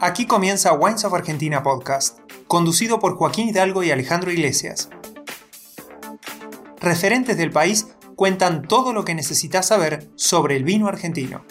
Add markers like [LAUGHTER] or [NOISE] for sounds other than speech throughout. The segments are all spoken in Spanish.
Aquí comienza Wines of Argentina Podcast, conducido por Joaquín Hidalgo y Alejandro Iglesias. Referentes del país cuentan todo lo que necesitas saber sobre el vino argentino.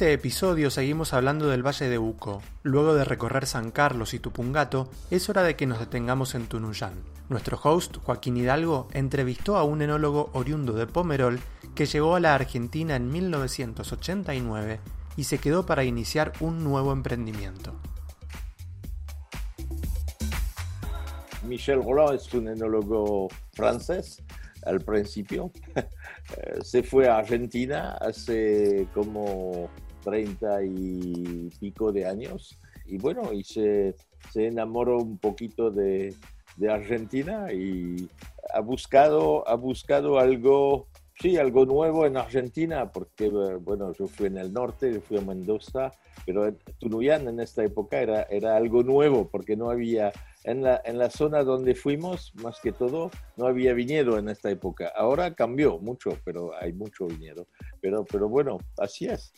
Este episodio seguimos hablando del Valle de Uco. Luego de recorrer San Carlos y Tupungato, es hora de que nos detengamos en Tunuyán. Nuestro host, Joaquín Hidalgo, entrevistó a un enólogo oriundo de Pomerol que llegó a la Argentina en 1989 y se quedó para iniciar un nuevo emprendimiento. Michel Roland es un enólogo francés al principio. [LAUGHS] se fue a Argentina hace como 30 y pico de años y bueno, y se, enamoró un poquito de, de, Argentina y ha buscado, ha buscado algo, sí, algo nuevo en Argentina, porque bueno, yo fui en el norte, yo fui a Mendoza, pero Tunuyán en esta época era, era algo nuevo porque no había en la, en la zona donde fuimos, más que todo, no había viñedo en esta época. Ahora cambió mucho, pero hay mucho viñedo. Pero, pero bueno, así es.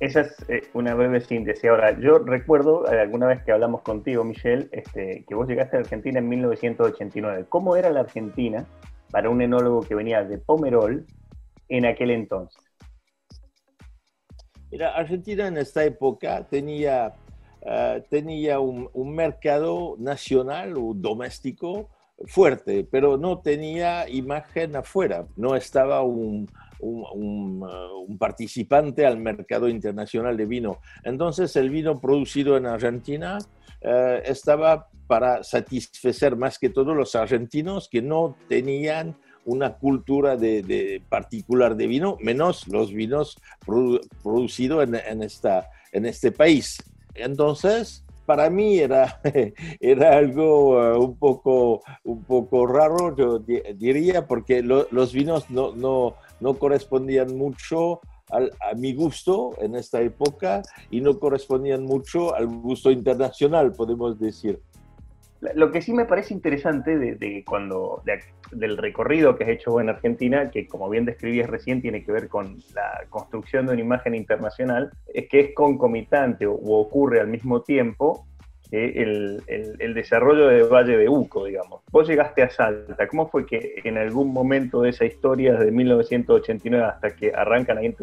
Esa es eh, una breve síntesis. Ahora, yo recuerdo eh, alguna vez que hablamos contigo, Michelle, este, que vos llegaste a Argentina en 1989. ¿Cómo era la Argentina para un enólogo que venía de Pomerol en aquel entonces? Mira, Argentina en esta época tenía eh, tenía un, mercado nacional o doméstico fuerte, pero no tenía imagen afuera, no estaba un, un, uh, participante al mercado internacional de vino. Entonces el vino producido en Argentina eh, estaba para satisfacer más que todo los argentinos que no tenían una cultura de, particular de vino, menos los vinos producidos en, en este país. Entonces, para mí era, [LAUGHS] era algo uh, un, poco, un poco raro, yo diría, porque los vinos no, no, no correspondían mucho a mi gusto en esta época y no correspondían mucho al gusto internacional, podemos decir. Lo que sí me parece interesante de, cuando del recorrido que has hecho en Argentina, que como bien describías recién tiene que ver con la construcción de una imagen internacional, es que es concomitante o ocurre al mismo tiempo el, el, desarrollo de Valle de Uco, digamos. Vos llegaste a Salta, ¿cómo fue que en algún momento de esa historia, desde 1989 hasta que arrancan ahí en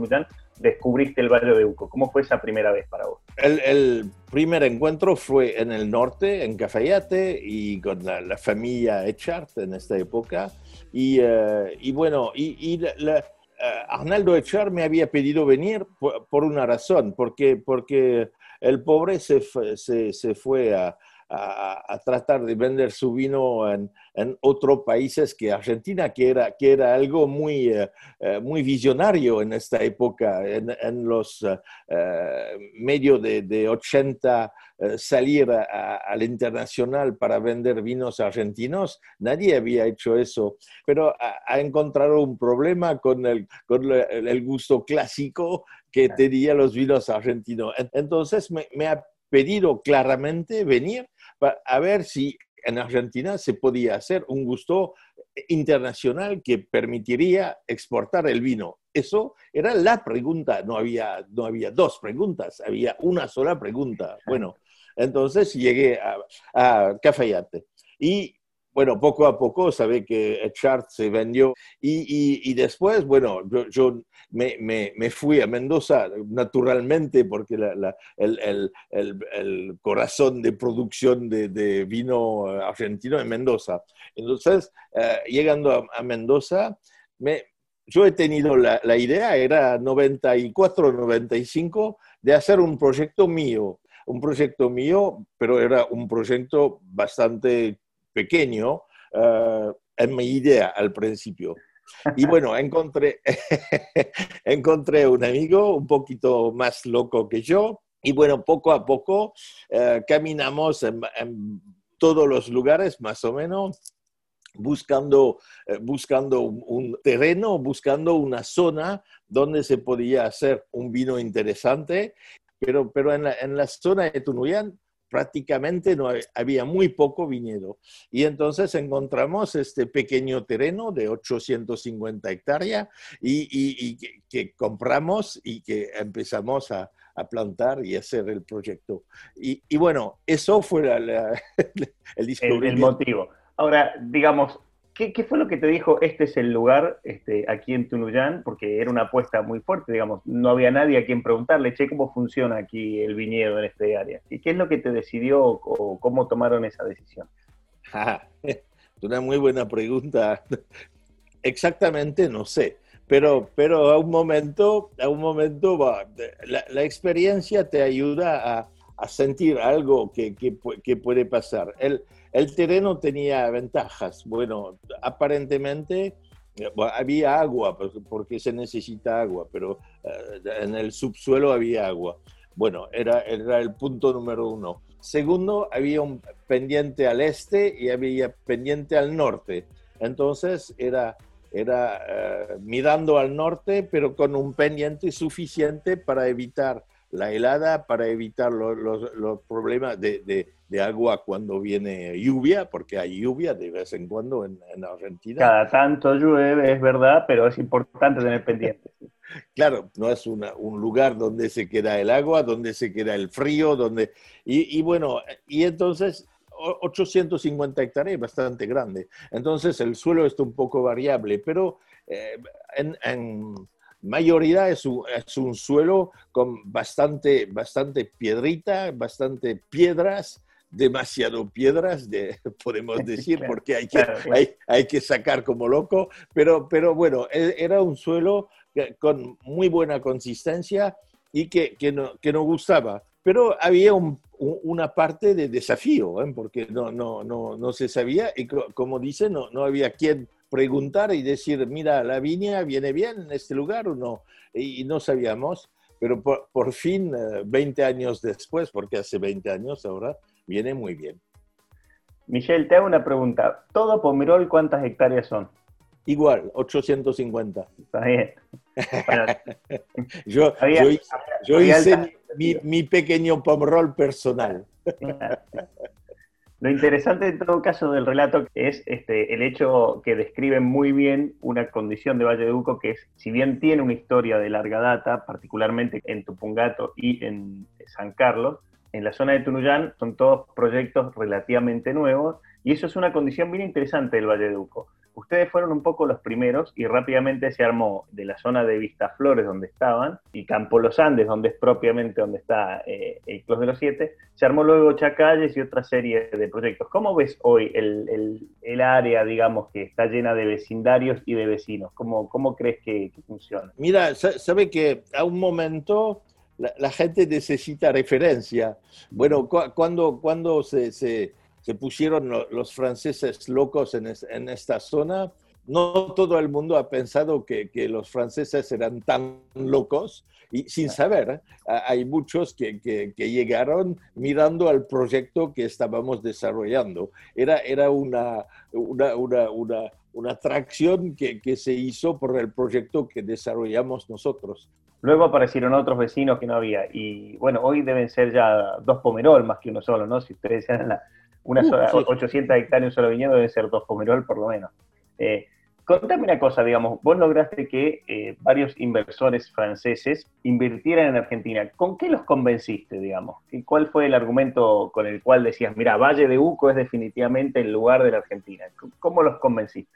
descubriste el Valle de Uco? ¿Cómo fue esa primera vez para vos? El, primer encuentro fue en el norte, en Cafayate, y con la, familia Echart en esta época. Y, eh, y bueno, y, eh, Arnaldo Echart me había pedido venir por, por, una razón, porque, porque el pobre se, se, fue a, tratar de vender su vino en, otros países que Argentina, que era, que era algo muy, eh, eh, muy visionario en esta época, en, los uh, medios de, de, 80, salir al internacional para vender vinos argentinos, nadie había hecho eso, pero ha, encontrado un problema con el, con el gusto clásico que tenía los vinos argentinos. Entonces me, ha pedido claramente venir a ver si en Argentina se podía hacer un gusto internacional que permitiría exportar el vino. Eso era la pregunta, no había, no había dos preguntas, había una sola pregunta. Bueno, entonces llegué a, a Cafayate y bueno, poco a poco sabe que Chart se vendió y, y, después, bueno, yo, me, me, me, fui a Mendoza naturalmente porque la, el, el, el, corazón de producción de, vino argentino es Mendoza. Entonces, eh, llegando a, Mendoza, me, yo he tenido la, la idea, era 94, 95, de hacer un proyecto mío un proyecto mío, pero era un proyecto bastante pequeño uh, en mi idea al principio. Y bueno, encontré, [LAUGHS] encontré un amigo un poquito más loco que yo y bueno, poco a poco uh, caminamos en, en, todos los lugares más o menos buscando, uh, buscando un, terreno, buscando una zona donde se podía hacer un vino interesante, pero, pero en, la, en la zona de Tunuyán prácticamente no había muy poco viñedo. Y entonces encontramos este pequeño terreno de 850 hectáreas y, que, compramos y que empezamos a, plantar y hacer el proyecto. Y, bueno, eso fue [LAUGHS] el, el motivo. Ahora, digamos, ¿Qué, fue lo que te dijo, este es el lugar este, aquí en Tunuyán? Porque era una apuesta muy fuerte, digamos, no había nadie a quien preguntarle, che, ¿cómo funciona aquí el viñedo en este área? ¿Y qué es lo que te decidió o cómo tomaron esa decisión? [LAUGHS] una muy buena pregunta. Exactamente no sé, pero, pero a un momento, a un momento la, experiencia te ayuda a, a sentir algo que, puede pasar. El terreno tenía ventajas. Bueno, aparentemente eh, había agua, porque se necesita agua, pero eh, en el subsuelo había agua. Bueno, era, era el punto número uno. Segundo, había un pendiente al este y había pendiente al norte. Entonces era, era eh, mirando al norte, pero con un pendiente suficiente para evitar la helada, para evitar los, problemas de, agua cuando viene lluvia, porque hay lluvia de vez en cuando en, Argentina. Cada tanto llueve, es verdad, pero es importante tener pendiente. [LAUGHS] Claro, no es un lugar donde se queda el agua, donde se queda el frío, donde... Y, bueno, y entonces 850 hectáreas bastante grande. Entonces el suelo está un poco variable, pero eh, en mayoría es un, es un suelo con bastante, bastante piedrita, bastante piedras, demasiado piedras, de, [LAUGHS] podemos decir, porque hay que, hay, hay, que sacar como loco, pero, pero bueno, e, era un suelo con muy buena consistencia y que, que, no, que no gustaba. Pero había una parte de desafío, ¿eh? porque no, no, no, no se sabía y como dice, no, no había quien preguntar y decir, mira, la viña viene bien en este lugar o no. Y, no sabíamos, pero por, fin, 20 eh, años después, porque hace 20 años ahora, viene muy bien. Michelle, te hago una pregunta. ¿Todo Pomerol cuántas hectáreas son? Igual, 850. Está bien. [LAUGHS] yo, yo, hice mi, mi, pequeño Pomerol personal. Lo interesante en todo caso del relato es este, el hecho que describe muy bien una condición de Valle de Uco que es, si bien tiene una historia de larga data, particularmente en Tupungato y en San Carlos, en la zona de Tunuyán son todos proyectos relativamente nuevos y eso es una condición bien interesante del Valle de Uco ustedes fueron un poco los primeros y rápidamente se armó de la zona de Vistaflores donde estaban y Campo Los Andes, donde es propiamente donde está eh, el Clos de los Siete, se armó luego Chacalles y otra serie de proyectos. ¿Cómo ves hoy el, área, digamos, que está llena de vecindarios y de vecinos? ¿Cómo, cómo crees que, funciona? Mira, sabe que a un momento... La, gente necesita referencia. Bueno, cuando, cuando se se pusieron los franceses locos en, esta zona. No todo el mundo ha pensado que, los franceses eran tan locos y sin saber, hay muchos que, llegaron mirando al proyecto que estábamos desarrollando. Era, era una, una, una, una atracción que, se hizo por el proyecto que desarrollamos nosotros. Luego aparecieron otros vecinos que no había. Y bueno, hoy deben ser ya dos Pomerol más que uno solo, ¿no? Si ustedes sean la, una 800 hectáreas, un solo viñedo, debe ser dos pomerol por lo menos. Eh, contame una cosa, digamos, vos lograste que eh, varios inversores franceses invirtieran en Argentina. ¿Con qué los convenciste, digamos? ¿Y cuál fue el argumento con el cual decías, mira, Valle de Uco es definitivamente el lugar de la Argentina? ¿Cómo los convenciste?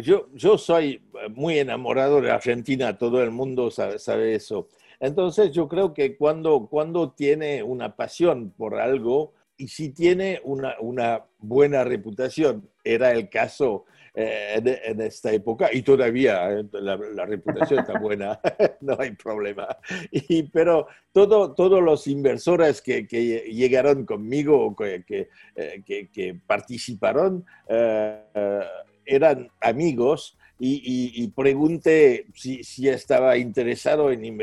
yo, yo soy muy enamorado de Argentina, todo el mundo sabe, eso. Entonces yo creo que cuando, cuando tiene una pasión por algo, y si tiene una buena reputación, era el caso eh, en, esta época, y todavía eh, la, reputación está buena, [LAUGHS] no hay problema. Y, pero todo, todos los inversores que, llegaron conmigo, que, que, eh, que participaron, eran amigos y, y, pregunté si, si, estaba interesado en,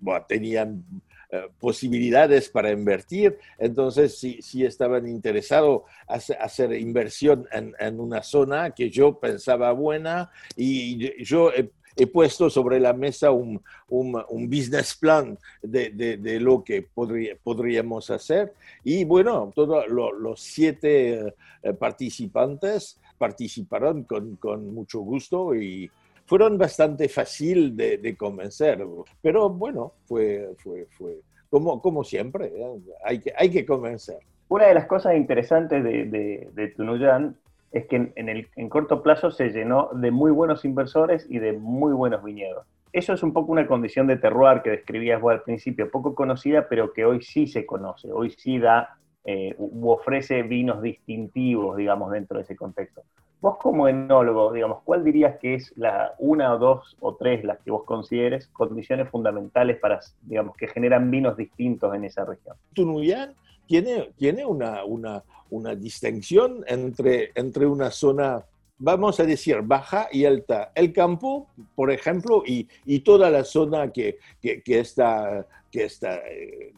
bueno, tenían eh, posibilidades para invertir. Entonces, si, si estaban interesados en hacer inversión en, en, una zona que yo pensaba buena y yo he puesto sobre la mesa un, un, business plan de, de, lo que podría, podríamos hacer. Y bueno, todos los siete eh, participantes participaron con, con mucho gusto y fueron bastante fácil de, convencer. Pero bueno, fue, fue, fue como, como siempre, ¿eh? hay, que, hay que convencer. Una de las cosas interesantes de, de, Tunuyán es que en, el, en corto plazo se llenó de muy buenos inversores y de muy buenos viñedos. Eso es un poco una condición de terroir que describías al principio, poco conocida, pero que hoy sí se conoce, hoy sí da, eh, ofrece vinos distintivos, digamos, dentro de ese contexto. Vos como enólogo, digamos, ¿cuál dirías que es la una o dos o tres las que vos consideres condiciones fundamentales para, digamos, que generan vinos distintos en esa región? Tunuyán tiene, tiene una, una, una distinción entre, entre una zona, vamos a decir, baja y alta. El campo, por ejemplo, y, y toda la zona que, que, que está, que está eh,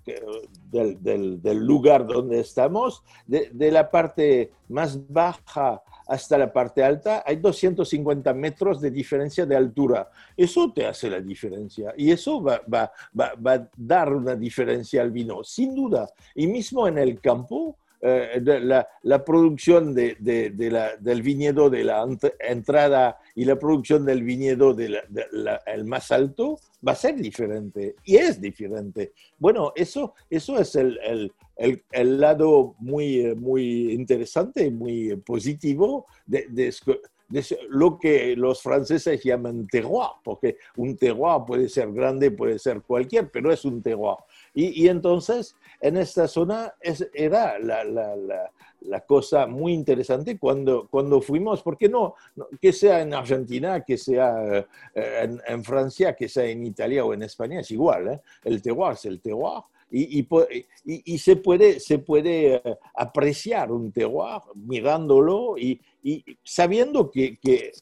del, del, del, lugar donde estamos, de, de la parte más baja hasta la parte alta, hay 250 metros de diferencia de altura. Eso te hace la diferencia y eso va, va, va, va a dar una diferencia al vino, sin duda. Y mismo en el campo, la, la, producción del viñedo de la entrada y la producción del viñedo del de el más alto va a ser diferente y es diferente. Bueno, eso, eso es el, el, el lado muy, muy interesante, muy positivo de, de lo que los franceses llaman terroir, porque un terroir puede ser grande, puede ser cualquier, pero es un terroir. Y, y entonces, en esta zona es, era la, la, la, la, cosa muy interesante cuando, cuando fuimos, porque no, no que sea en Argentina, que sea eh, en, en, Francia, que sea en Italia o en España, es igual, ¿eh? el terroir es el terroir. Y, y, y, se puede, se puede eh, apreciar un terroir mirándolo y, sabiendo que, que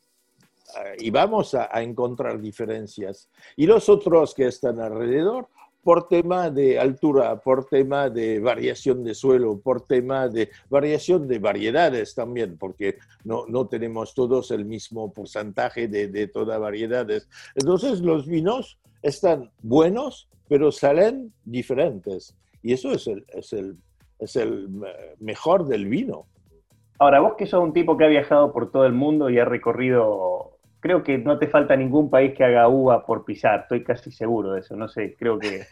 y vamos a, encontrar diferencias. Y los otros que están alrededor, por tema de altura, por tema de variación de suelo, por tema de variación de variedades también, porque no, no tenemos todos el mismo porcentaje de, de todas variedades. Entonces los vinos están buenos, pero salen diferentes. Y eso es el, es el, es el mejor del vino. Ahora, vos que sos un tipo que ha viajado por todo el mundo y ha recorrido creo que no te falta ningún país que haga uva por pisar, estoy casi seguro de eso, no sé, creo que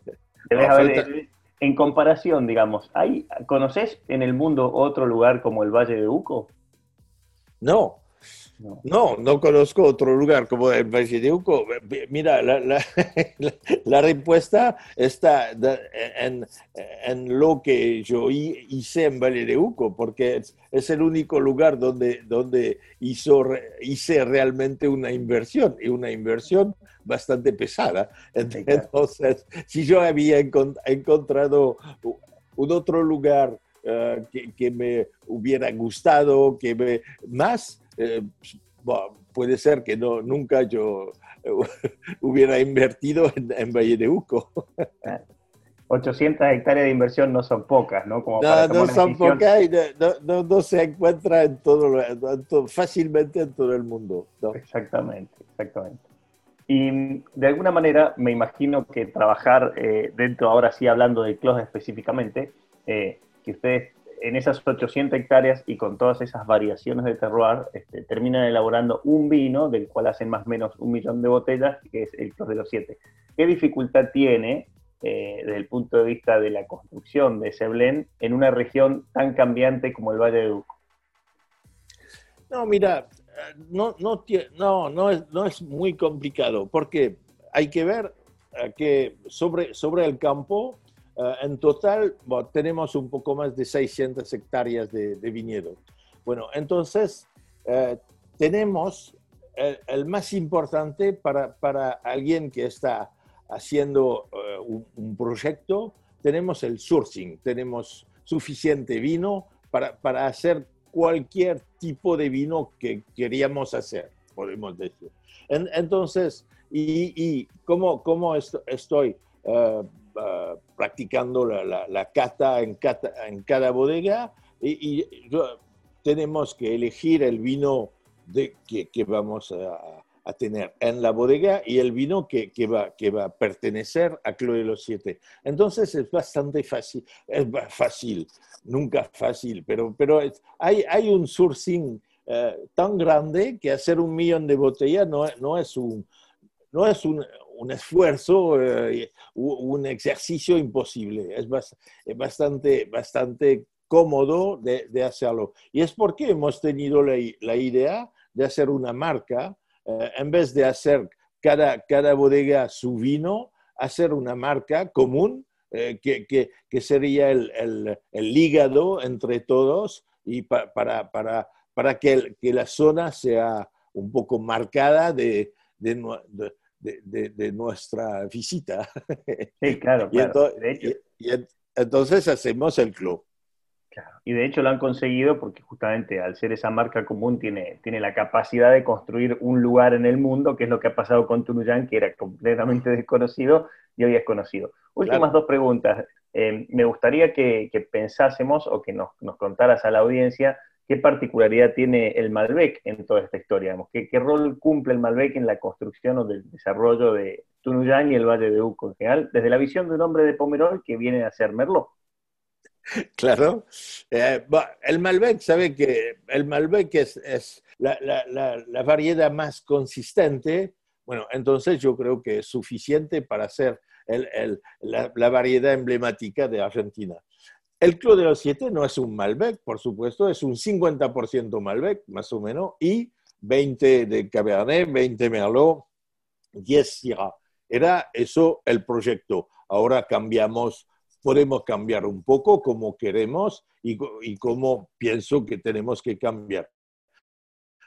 [LAUGHS] debes haber, en comparación, digamos, ¿hay, ¿conoces en el mundo otro lugar como el Valle de Uco? No, no, no, conozco otro lugar como el Valle de Uco. Mira, la, la, [LAUGHS] la respuesta está en, en, lo que yo hice en Valle de Uco, porque es, es, el único lugar donde, donde hizo, hice realmente una inversión, y una inversión bastante pesada. Entonces, si yo había encontrado un otro lugar uh, que, que, me hubiera gustado, que me más eh, bueno, puede ser que no, nunca yo eh, [LAUGHS] hubiera invertido en, en Valle de Uco. 800 hectáreas de inversión no son pocas, ¿no? Como no, no son pocas y no, no, no, se encuentra en todo, en todo, fácilmente en todo el mundo. Exactamente, exactamente. Y de alguna manera me imagino que trabajar eh, dentro, ahora sí hablando de CLOS específicamente, eh, que ustedes en esas 800 hectáreas y con todas esas variaciones de terroir, este, terminan elaborando un vino del cual hacen más o menos un millón de botellas, que es el Clos de los Siete. ¿Qué dificultad tiene eh, desde el punto de vista de la construcción de ese blend en una región tan cambiante como el Valle de Duco? No, mira, no, no, es, muy complicado porque hay que ver que sobre, el campo en total, bueno, tenemos un poco más de 600 hectáreas de, de viñedo. Bueno, entonces, uh, tenemos el, el, más importante para, para, alguien que está haciendo uh, un, un, proyecto, tenemos el sourcing, tenemos suficiente vino para, para hacer cualquier tipo de vino que queríamos hacer, podemos decir. En, entonces, y, y cómo, cómo estoy uh, practicando la, cata, en cada bodega y, tenemos que elegir el vino que, vamos a, tener en la bodega y el vino que, va, que va a pertenecer a Clos de los Siete. Entonces es bastante fácil, es fácil, nunca fácil, pero, pero hay, hay un sourcing eh, tan grande que hacer un millón de botellas no, no es un, no es un, un esfuerzo, eh, un ejercicio imposible. Es, bastante, bastante cómodo de, de, hacerlo. Y es porque hemos tenido la, la idea de hacer una marca, eh, en vez de hacer cada, cada bodega su vino, hacer una marca común eh, que, que, que, sería el, el, el, hígado entre todos y para, para, para que, que, la zona sea un poco marcada de nuestra visita. Sí, claro. [LAUGHS] claro. y, y, entonces hacemos el club. Y de hecho lo han conseguido porque justamente al ser esa marca común tiene, tiene la capacidad de construir un lugar en el mundo, que es lo que ha pasado con Tunuyán, que era completamente [LAUGHS] desconocido y hoy es conocido. Últimas dos preguntas. Eh, me gustaría que, que, pensásemos o que nos, nos, contaras a la audiencia qué particularidad tiene el Malbec en toda esta historia. ¿Qué, ¿Qué, rol cumple el Malbec en la construcción o del desarrollo de Tunuyán y el Valle de Uco en general, desde la visión de un hombre de Pomerol que viene a ser Merlot? [LAUGHS] Claro. Eh, el Malbec, sabe que el Malbec es, es la, la, la, variedad más consistente. Bueno, entonces yo creo que es suficiente para ser la, variedad emblemática de Argentina. El Club de los Siete no es un Malbec, por supuesto, es un 50% Malbec, más o menos, y 20 de Cabernet, 20 Merlot, 10 Syrah. Era eso el proyecto. Ahora cambiamos podemos cambiar un poco como queremos y, y como pienso que tenemos que cambiar.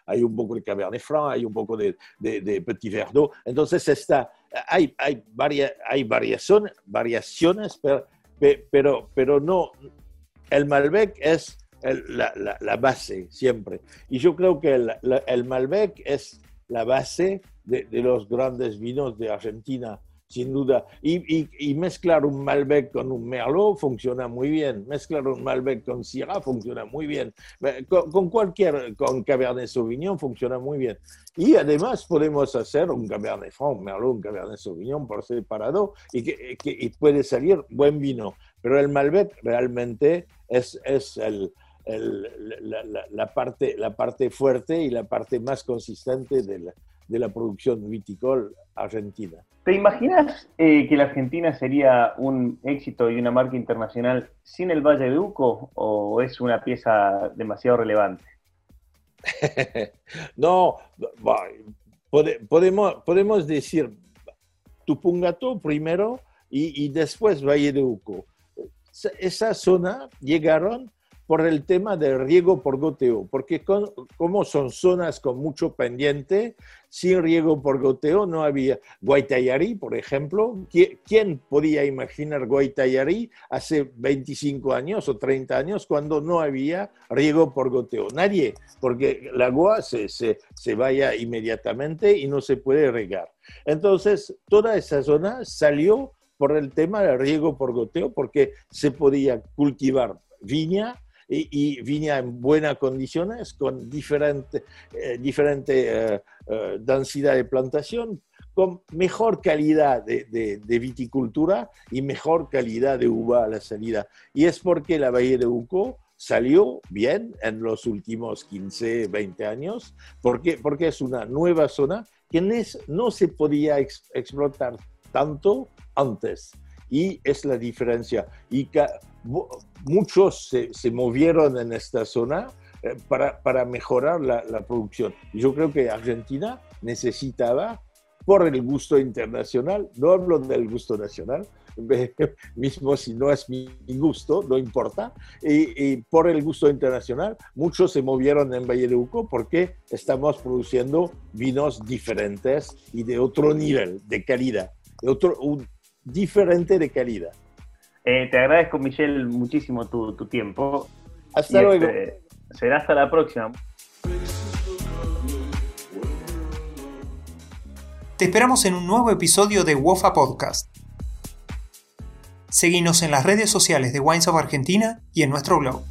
Hay un poco de Cabernet Franc, hay un poco de, de, de Petit Verdot. Entonces, está, hay, hay, varias, hay variaciones, variaciones pero, pero, pero no. El Malbec es la, la, la, base siempre. Y yo creo que el, el Malbec es la base de los grandes vinos de Argentina sin duda. Y, mezclar un Malbec con un Merlot funciona muy bien. Mezclar un Malbec con Syrah funciona muy bien. Con, cualquier, con Cabernet Sauvignon funciona muy bien. Y además podemos hacer un Cabernet Franc, un Merlot, un Cabernet Sauvignon por separado y que, puede salir buen vino. Pero el Malbec realmente es, es el, la, parte, la parte fuerte y la parte más consistente de la, de la producción viticol argentina. ¿Te imaginas eh, que la Argentina sería un éxito y una marca internacional sin el Valle de Uco o es una pieza demasiado relevante? [LAUGHS] no, podemos, podemos decir Tupungato primero y, y después Valle de Uco. Esa zona llegaron por el tema del riego por goteo, porque como son zonas con mucho pendiente, sin riego por goteo no había Guaitayari, por ejemplo. ¿Quién podía imaginar Guaitayari hace 25 años o 30 años cuando no había riego por goteo? Nadie, porque el agua se, se, se vaya inmediatamente y no se puede regar. Entonces, toda esa zona salió por el tema del riego por goteo, porque se podía cultivar viña y, viña en buenas condiciones, con diferente, eh, diferente eh, eh, densidad de plantación, con mejor calidad de, de, viticultura y mejor calidad de uva a la salida. Y es porque la Bahía de Uco salió bien en los últimos 15, 20 años, porque, porque es una nueva zona que no se podía explotar tanto antes. Y es la diferencia. Y muchos se, movieron en esta zona eh, para, mejorar la, producción. Yo creo que Argentina necesitaba, por el gusto internacional, no hablo del gusto nacional, [LAUGHS] mismo si no es mi gusto, no importa, y, por el gusto internacional, muchos se movieron en Valle de Uco porque estamos produciendo vinos diferentes y de otro nivel, de calidad, de otro, diferente de calidad. Eh, te agradezco, Michelle, muchísimo tu, tu tiempo. Hasta luego. Este, será hasta la próxima. Te esperamos en un nuevo episodio de WOFA Podcast. Seguinos en las redes sociales de Wines of Argentina y en nuestro blog.